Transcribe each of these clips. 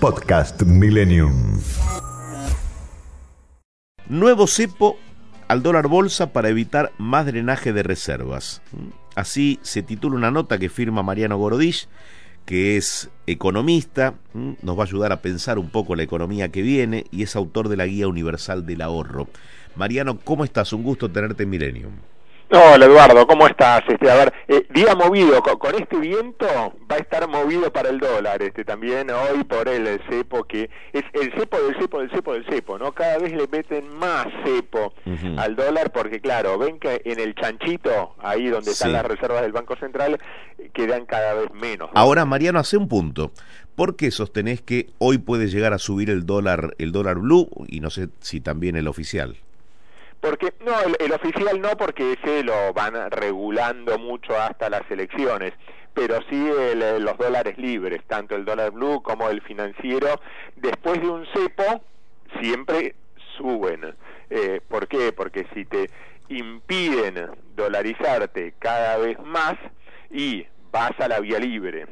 Podcast Millennium. Nuevo cepo al dólar bolsa para evitar más drenaje de reservas. Así se titula una nota que firma Mariano Gorodich, que es economista, nos va a ayudar a pensar un poco la economía que viene y es autor de la Guía Universal del Ahorro. Mariano, ¿cómo estás? Un gusto tenerte en Millennium. Hola Eduardo, ¿cómo estás? Este, a ver, eh, día movido, con, este viento va a estar movido para el dólar, este también hoy por el, cepo que es el cepo del cepo del cepo del cepo, ¿no? Cada vez le meten más cepo al dólar porque claro, ven que en el chanchito, ahí donde están las reservas del Banco Central, quedan cada vez menos. Ahora, Mariano, hace un punto. ¿Por qué sostenés que hoy puede llegar a subir el dólar, el dólar blue y no sé si también el oficial? Porque, no, el, oficial no, porque ese lo van regulando mucho hasta las elecciones, pero sí los dólares libres, tanto el dólar blue como el financiero, después de un cepo, siempre suben. Eh, ¿Por qué? Porque si te impiden dolarizarte cada vez más y vas a la vía libre.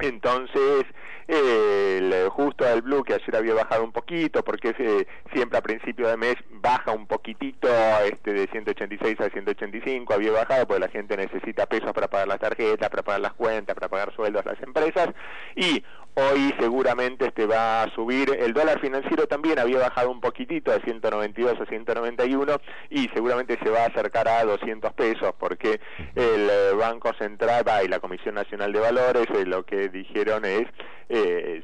Entonces, el, justo el blue que ayer había bajado un poquito, porque eh, siempre a principio de mes baja un poquitito este de 186 a 185, había bajado porque la gente necesita pesos para pagar las tarjetas, para pagar las cuentas, para pagar sueldos a las empresas, y hoy seguramente este va a subir. El dólar financiero también había bajado un poquitito de 192 a 191 y seguramente se va a acercar a 200 pesos porque el eh, Banco Central va y la Comisión Nacional de Valores eh, lo que dijeron es eh,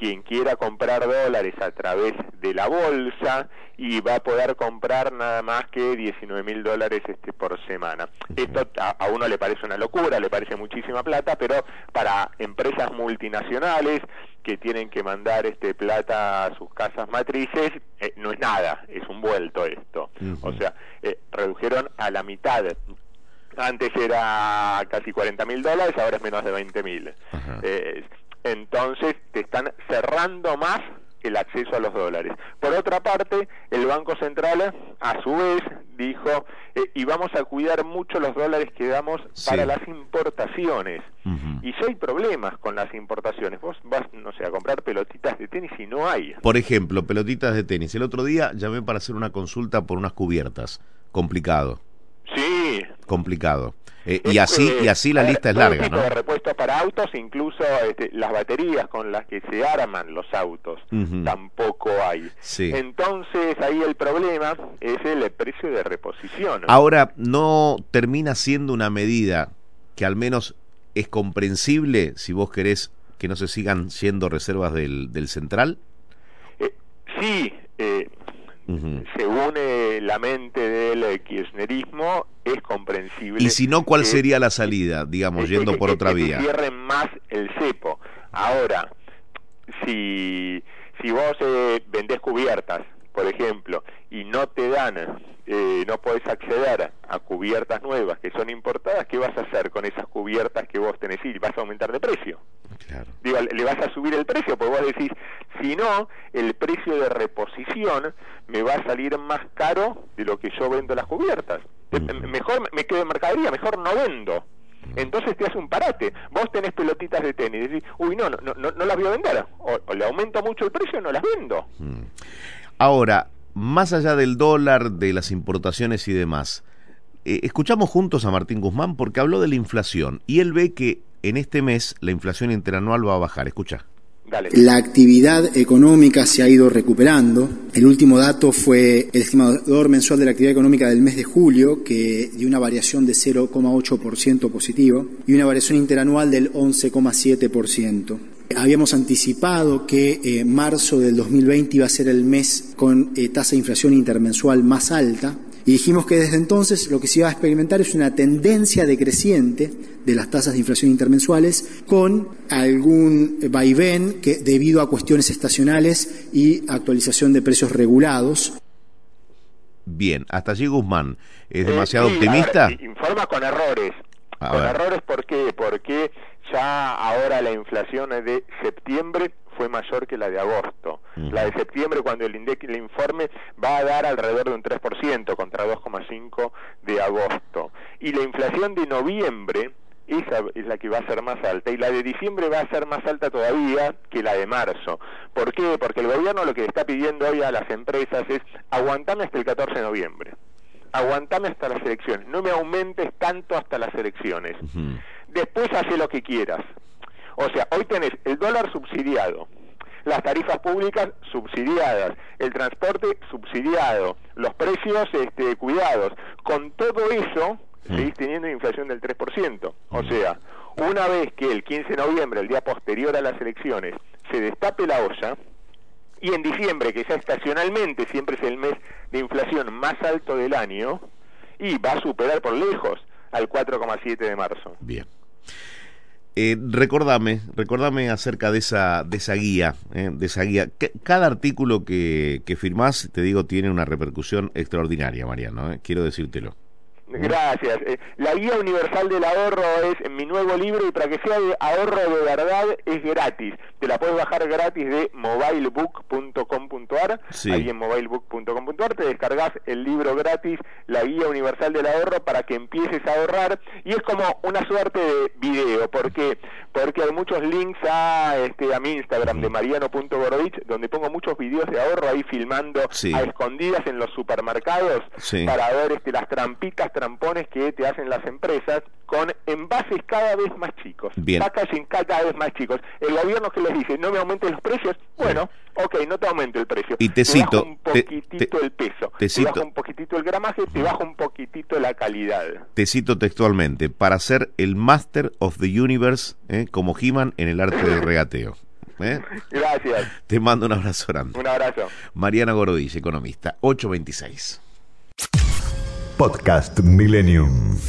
quien quiera comprar dólares a través de la bolsa y va a poder comprar nada más que 19 mil dólares este por semana. Esto a, uno le parece una locura, le parece muchísima plata, pero para empresas multinacionales que tienen que mandar este plata a sus casas matrices eh, no es nada, es un vuelto esto. O sea, eh, redujeron a la mitad antes era casi 40 mil dólares, ahora es menos de 20 mil. Eh, entonces te están cerrando más el acceso a los dólares. Por otra parte, el Banco Central, a su vez, dijo, eh, y vamos a cuidar mucho los dólares que damos para las importaciones. Y si hay problemas con las importaciones, vos vas, no sé, a comprar pelotitas de tenis y no hay. Por ejemplo, pelotitas de tenis. El otro día llamé para hacer una consulta por unas cubiertas. Complicado. Sí. Complicado. Eh, y así y así la lista es larga, ¿no? de repuestos para autos, incluso este, las baterías con las que se arman los autos, tampoco hay. Entonces ahí el problema es el precio de reposición. Ahora, ¿no termina siendo una medida que al menos es comprensible si vos querés que no se sigan siendo reservas del, del central? Eh, sí, eh, según la mente del kirchnerismo, es comprensible. ¿Y si no, cuál sería la salida, digamos, yendo por otra vía? Cierren más el cepo. Ahora, si, si vos eh, vendés cubiertas, por ejemplo, y no te dan, eh, no podés acceder a cubiertas nuevas que son importadas, ¿qué vas a hacer con esas cubiertas que vos tenés? Y vas a aumentar de precio. Digo, le vas a subir el precio, porque vos decís, si no, el precio de reposición me va a salir más caro de lo que yo vendo las cubiertas. Mejor me quedo en mercadería, mejor no vendo. Entonces te hace un parate. Vos tenés pelotitas de tenis decís, uy, no, no, no, no las voy a vender. O, le aumento mucho el precio, no las vendo. Ahora, más allá del dólar, de las importaciones y demás, eh, escuchamos juntos a Martín Guzmán porque habló de la inflación y él ve que en este mes la inflación interanual va a bajar. Escucha. La actividad económica se ha ido recuperando. El último dato fue el estimador mensual de la actividad económica del mes de julio, que dio una variación de 0,8% positivo y una variación interanual del 11,7%. Habíamos anticipado que eh, marzo del 2020 iba a ser el mes con eh, tasa de inflación intermensual más alta y dijimos que desde entonces lo que se iba a experimentar es una tendencia decreciente de las tasas de inflación intermensuales con algún vaivén que debido a cuestiones estacionales y actualización de precios regulados. Bien, hasta allí Guzmán. ¿Es eh, demasiado optimista? informa con errores. con errores, ¿por qué? Porque ya ahora la inflación de septiembre fue mayor que la de agosto. La de septiembre, cuando el INDEC le informe, va a dar alrededor de un 3% contra 2,5% de agosto. Y la inflación de noviembre esa es la que va a ser más alta y la de diciembre va a ser más alta todavía que la de marzo. ¿Por qué? Porque el gobierno lo que está pidiendo hoy a las empresas es aguantame hasta el 14 de noviembre. Aguantame hasta las elecciones, no me aumentes tanto hasta las elecciones. Después hace lo que quieras. O sea, hoy tenés el dólar subsidiado, las tarifas públicas subsidiadas, el transporte subsidiado, los precios este, cuidados. Con todo eso, seguís teniendo inflación del 3%. O sea, una vez que el 15 de noviembre, el día posterior a las elecciones, se destape la olla, y en diciembre, que ya estacionalmente siempre es el mes de inflación más alto del año, y va a superar por lejos al 4,7 de marzo. Bien. Eh, recordame, recordame acerca de esa, de esa guía, eh, de esa guía. cada artículo que, que firmás, te digo, tiene una repercusión extraordinaria, Mariano, eh, quiero decírtelo. Gracias. Eh, la guía universal del ahorro es mi nuevo libro y para que sea de ahorro de verdad es gratis. Te la puedes bajar gratis de mobilebook.com.ar. Ahí en mobilebook.com.ar te descargas el libro gratis, la guía universal del ahorro para que empieces a ahorrar y es como una suerte de video. ¿Por qué? Porque hay muchos links a este a mi Instagram de mariano.gorovich donde pongo muchos videos de ahorro ahí filmando a escondidas en los supermercados para ver este las trampitas trampones que te hacen las empresas con envases cada vez más chicos, Bien. packaging cada vez más chicos. El gobierno que les dice, no me aumenten los precios, bueno, ok, no te aumento el precio. Y te, cito, un poquitito el peso, te, te baja un poquitito el gramaje, te baja un poquitito la calidad. Te cito textualmente, para ser el Master of the Universe, ¿eh? como He-Man en el arte del regateo. ¿eh? Gracias. Te mando un abrazo grande. Un abrazo. Mariana Gorodich, economista, 826. Podcast Millennium.